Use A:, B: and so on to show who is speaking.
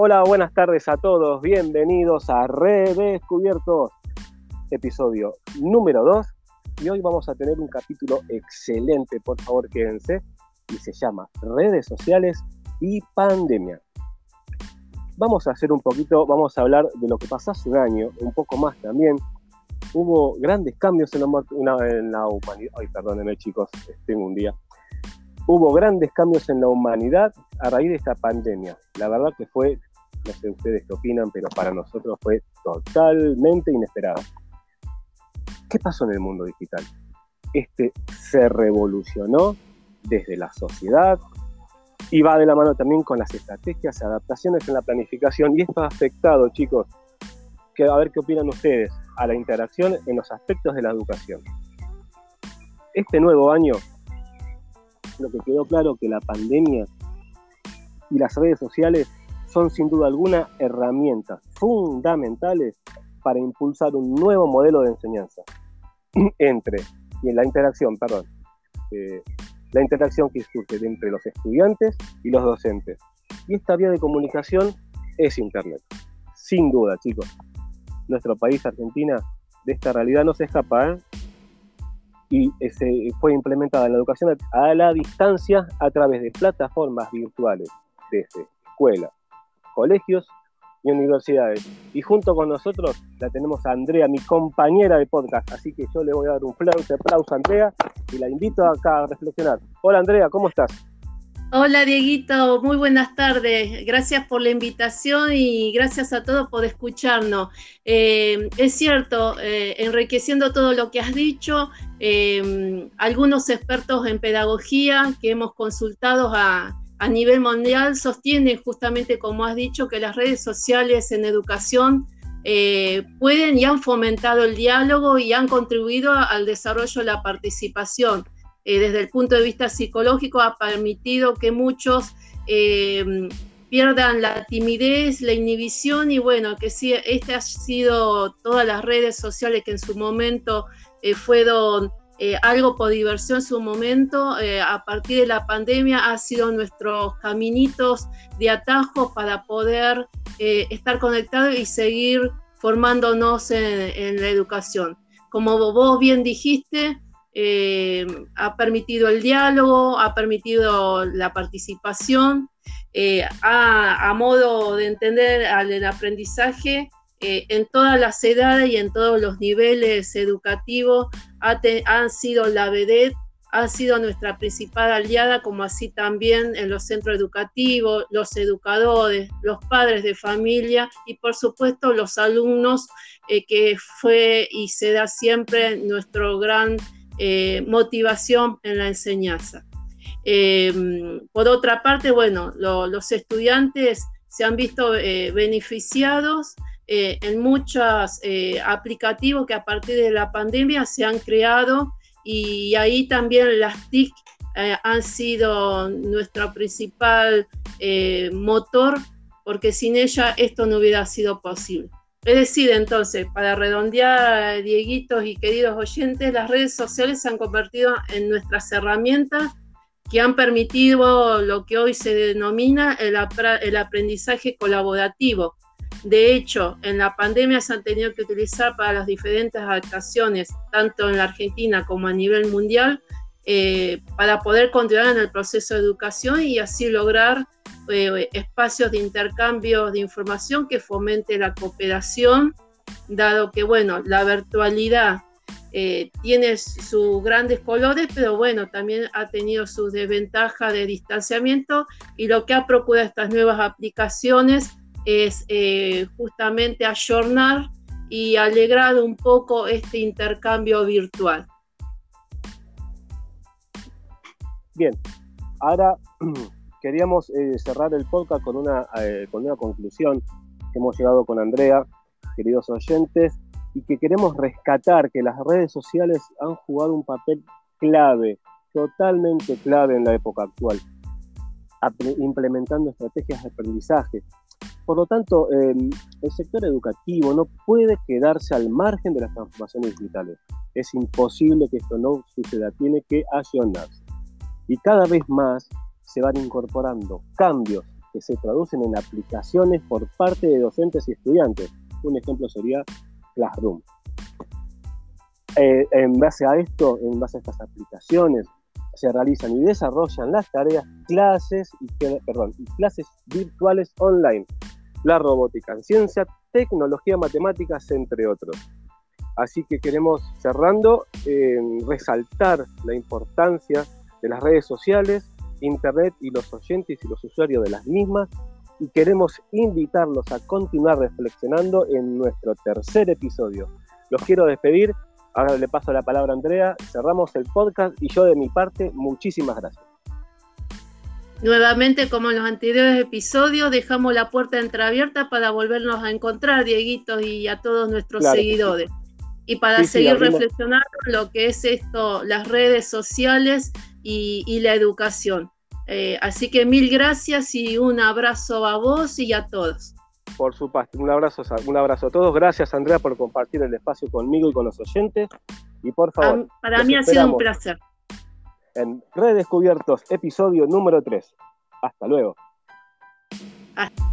A: Hola, buenas tardes a todos. Bienvenidos a Redescubiertos, episodio número 2. Y hoy vamos a tener un capítulo excelente, por favor quédense, y se llama Redes sociales y pandemia. Vamos a hacer un poquito, vamos a hablar de lo que pasó hace un año, un poco más también. Hubo grandes cambios en la, en la humanidad. Ay, perdónenme chicos, tengo un día hubo grandes cambios en la humanidad a raíz de esta pandemia. La verdad que fue no sé ustedes qué opinan, pero para nosotros fue totalmente inesperado. ¿Qué pasó en el mundo digital? Este se revolucionó desde la sociedad y va de la mano también con las estrategias, adaptaciones en la planificación y esto ha afectado, chicos, que, a ver qué opinan ustedes, a la interacción en los aspectos de la educación. Este nuevo año, lo que quedó claro que la pandemia y las redes sociales son sin duda alguna herramientas fundamentales para impulsar un nuevo modelo de enseñanza entre y en la interacción, perdón, eh, la interacción que surge entre los estudiantes y los docentes. Y esta vía de comunicación es Internet. Sin duda, chicos. Nuestro país, Argentina, de esta realidad no se escapa. ¿eh? Y se fue implementada en la educación a la distancia a través de plataformas virtuales, desde escuela, colegios y universidades. Y junto con nosotros la tenemos a Andrea, mi compañera de podcast. Así que yo le voy a dar un aplauso a Andrea y la invito acá a reflexionar. Hola Andrea, ¿cómo estás?
B: Hola Dieguito, muy buenas tardes. Gracias por la invitación y gracias a todos por escucharnos. Eh, es cierto, eh, enriqueciendo todo lo que has dicho, eh, algunos expertos en pedagogía que hemos consultado a a nivel mundial sostiene justamente, como has dicho, que las redes sociales en educación eh, pueden y han fomentado el diálogo y han contribuido al desarrollo de la participación. Eh, desde el punto de vista psicológico ha permitido que muchos eh, pierdan la timidez, la inhibición y bueno, que sí, este ha sido todas las redes sociales que en su momento fueron eh, algo por diversión en su momento, eh, a partir de la pandemia, ha sido nuestros caminitos de atajo para poder eh, estar conectados y seguir formándonos en, la educación. Como vos bien dijiste, ha permitido el diálogo, ha permitido la participación, a, modo de entender al aprendizaje, en todas las edades y en todos los niveles educativos han sido la vedette, ha sido nuestra principal aliada, como así también en los centros educativos, los educadores, los padres de familia y por supuesto los alumnos, eh, que fue y será siempre nuestra gran eh, motivación en la enseñanza. por otra parte, bueno, los estudiantes se han visto beneficiados eh, en muchos eh, aplicativos que a partir de la pandemia se han creado y ahí también las TIC eh, han sido nuestro principal motor porque sin ella esto no hubiera sido posible. Es decir, entonces, para redondear, Dieguitos y queridos oyentes, las redes sociales se han convertido en nuestras herramientas que han permitido lo que hoy se denomina el, el aprendizaje colaborativo, de hecho, en la pandemia se han tenido que utilizar para las diferentes adaptaciones, tanto en la Argentina como a nivel mundial, eh, para poder continuar en el proceso de educación y así lograr eh, espacios de intercambio de información que fomente la cooperación, dado que, bueno, la virtualidad eh, tiene sus grandes colores, pero bueno, también ha tenido sus desventajas de distanciamiento y lo que ha procurado estas nuevas aplicaciones es eh, justamente ayornar y alegrar un poco este intercambio virtual.
A: Bien, ahora queríamos eh, cerrar el podcast con una, eh, con una conclusión que hemos llegado con Andrea, queridos oyentes, y que queremos rescatar que las redes sociales han jugado un papel clave, totalmente clave en la época actual, implementando estrategias de aprendizaje, por lo tanto, em, el sector educativo no puede quedarse al margen de las transformaciones digitales. Es imposible que esto no suceda, tiene que accionarse. Y cada vez más se van incorporando cambios que se traducen en aplicaciones por parte de docentes y estudiantes. Un ejemplo sería Classroom. Eh, en base a esto, en base a estas aplicaciones, se realizan y desarrollan las tareas, clases y, perdón, clases virtuales online, la robótica en ciencia, tecnología, matemáticas, entre otros. Así que queremos, cerrando, resaltar la importancia de las redes sociales, Internet y los oyentes y los usuarios de las mismas, y queremos invitarlos a continuar reflexionando en nuestro tercer episodio. Los quiero despedir Ahora le paso la palabra a Andrea, cerramos el podcast y yo de mi parte, muchísimas gracias.
B: Nuevamente, como en los anteriores episodios, dejamos la puerta entreabierta para volvernos a encontrar, Dieguito, y a todos nuestros seguidores. Y para seguir reflexionando lo que es esto, las redes sociales y, la educación. Eh, así que mil gracias y un abrazo a vos y a todos.
A: Por supuesto, un abrazo, un abrazo a todos. Gracias, Andrea, por compartir el espacio conmigo y con los oyentes. Y por favor.
B: Para mí ha sido un placer.
A: En Redescubiertos, episodio número 3. Hasta luego. Hasta